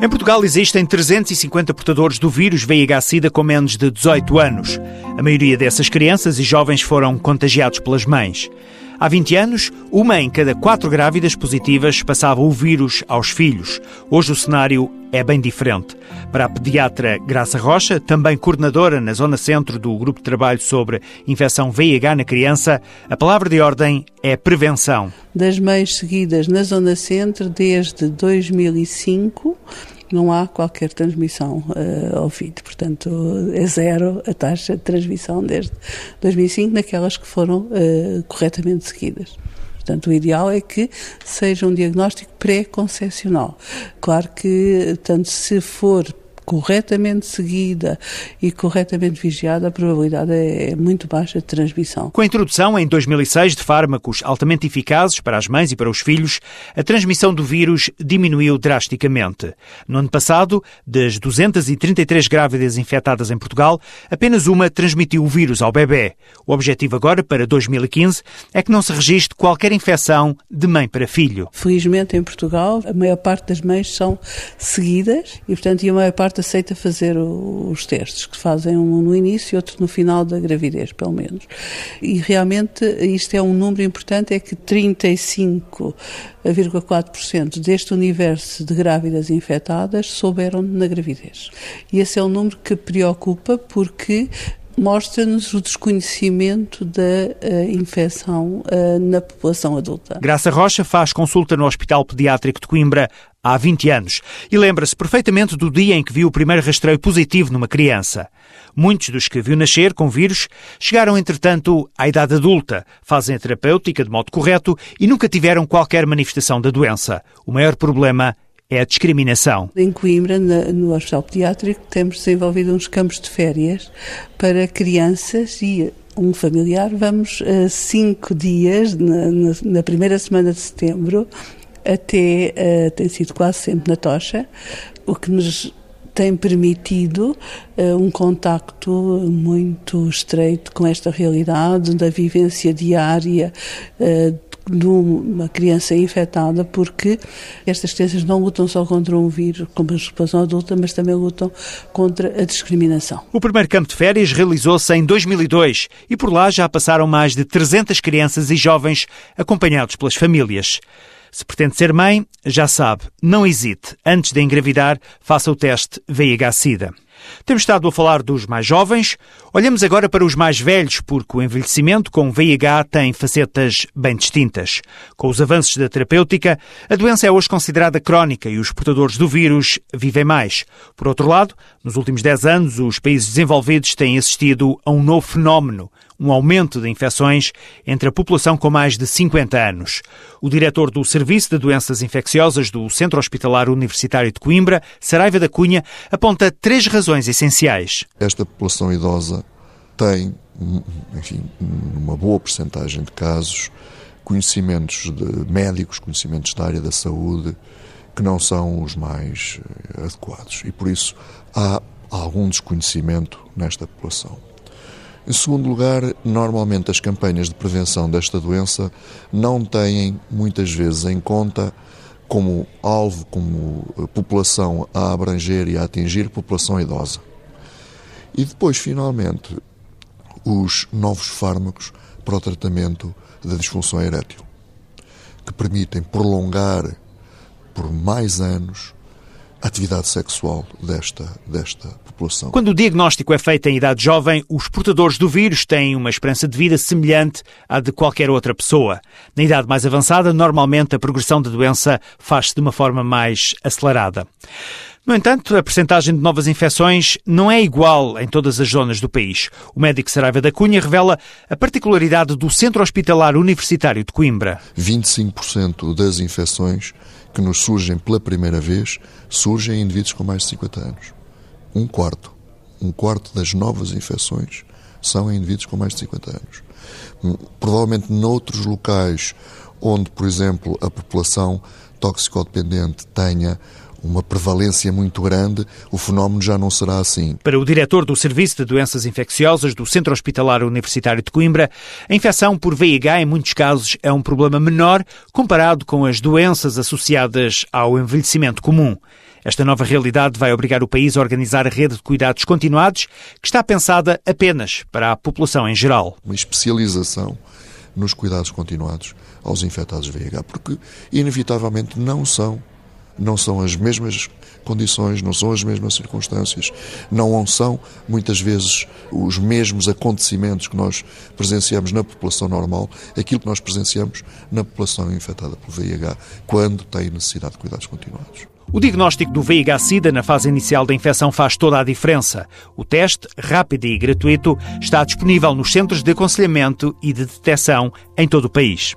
Em Portugal existem 350 portadores do vírus VIH-Sida com menos de 18 anos. A maioria dessas crianças e jovens foram contagiados pelas mães. Há 20 anos, uma em cada quatro grávidas positivas passava o vírus aos filhos. Hoje o cenário é bem diferente. Para a pediatra Graça Rocha, também coordenadora na Zona Centro do Grupo de Trabalho sobre Infecção VIH na Criança, a palavra de ordem é prevenção. Das mães seguidas na Zona Centro desde 2005 não há qualquer transmissão uh, ao vírus. Portanto, é zero a taxa de transmissão desde 2005 naquelas que foram uh, corretamente seguidas. Portanto, o ideal é que seja um diagnóstico pré-concepcional. Claro que, tanto se for corretamente seguida e corretamente vigiada, a probabilidade é muito baixa de transmissão. Com a introdução, em 2006, de fármacos altamente eficazes para as mães e para os filhos, a transmissão do vírus diminuiu drasticamente. No ano passado, das 233 grávidas infectadas em Portugal, apenas uma transmitiu o vírus ao bebê. O objetivo agora, para 2015, é que não se registre qualquer infecção de mãe para filho. Felizmente, em Portugal, a maior parte das mães são seguidas e, portanto, a maior parte aceita fazer os testes, que fazem um no início e outro no final da gravidez, pelo menos. E realmente isto é um número importante, é que 35,4% deste universo de grávidas infectadas souberam na gravidez. E esse é um número que preocupa porque mostra-nos o desconhecimento da uh, infecção uh, na população adulta. Graça Rocha faz consulta no Hospital Pediátrico de Coimbra há 20 anos e lembra-se perfeitamente do dia em que viu o primeiro rastreio positivo numa criança. Muitos dos que viu nascer com vírus chegaram, entretanto, à idade adulta, fazem a terapêutica de modo correto e nunca tiveram qualquer manifestação da doença. O maior problema é a discriminação. Em Coimbra, no Hospital Pediátrico, temos desenvolvido uns campos de férias para crianças e um familiar. Vamos a cinco dias, na, na primeira semana de setembro, até uh, tem sido quase sempre na tocha, o que nos tem permitido uh, um contacto muito estreito com esta realidade da vivência diária uh, de uma criança infectada, porque estas crianças não lutam só contra um vírus, como a população adulta, mas também lutam contra a discriminação. O primeiro campo de férias realizou-se em 2002 e por lá já passaram mais de 300 crianças e jovens acompanhados pelas famílias. Se pretende ser mãe, já sabe, não hesite. Antes de engravidar, faça o teste VIH-Sida. Temos estado a falar dos mais jovens, olhamos agora para os mais velhos, porque o envelhecimento com VIH tem facetas bem distintas. Com os avanços da terapêutica, a doença é hoje considerada crónica e os portadores do vírus vivem mais. Por outro lado, nos últimos 10 anos, os países desenvolvidos têm assistido a um novo fenómeno, um aumento de infecções entre a população com mais de 50 anos. O diretor do Serviço de Doenças Infecciosas do Centro Hospitalar Universitário de Coimbra, Saraiva da Cunha, aponta três razões essenciais. Esta população idosa tem, enfim, uma boa porcentagem de casos, conhecimentos de médicos, conhecimentos da área da saúde, que não são os mais eh, adequados. E por isso há algum desconhecimento nesta população. Em segundo lugar, normalmente as campanhas de prevenção desta doença não têm muitas vezes em conta como alvo, como eh, população a abranger e a atingir população idosa. E depois, finalmente, os novos fármacos para o tratamento da disfunção erétil, que permitem prolongar por mais anos atividade sexual desta, desta população. Quando o diagnóstico é feito em idade jovem, os portadores do vírus têm uma esperança de vida semelhante à de qualquer outra pessoa. Na idade mais avançada, normalmente a progressão da doença faz-se de uma forma mais acelerada. No entanto, a percentagem de novas infecções não é igual em todas as zonas do país. O médico Saraiva da Cunha revela a particularidade do Centro Hospitalar Universitário de Coimbra. 25% das infecções que nos surgem pela primeira vez surgem em indivíduos com mais de 50 anos. Um quarto. Um quarto das novas infecções são em indivíduos com mais de 50 anos. Hum, provavelmente noutros locais onde, por exemplo, a população toxicodependente tenha uma prevalência muito grande, o fenómeno já não será assim. Para o diretor do Serviço de Doenças Infecciosas do Centro Hospitalar Universitário de Coimbra, a infecção por VIH, em muitos casos, é um problema menor comparado com as doenças associadas ao envelhecimento comum. Esta nova realidade vai obrigar o país a organizar a rede de cuidados continuados, que está pensada apenas para a população em geral. Uma especialização nos cuidados continuados aos infectados VIH, porque inevitavelmente não são não são as mesmas condições, não são as mesmas circunstâncias, não são muitas vezes os mesmos acontecimentos que nós presenciamos na população normal, aquilo que nós presenciamos na população infectada pelo VIH, quando tem necessidade de cuidados continuados. O diagnóstico do VIH-Sida na fase inicial da infecção faz toda a diferença. O teste, rápido e gratuito, está disponível nos centros de aconselhamento e de detecção em todo o país.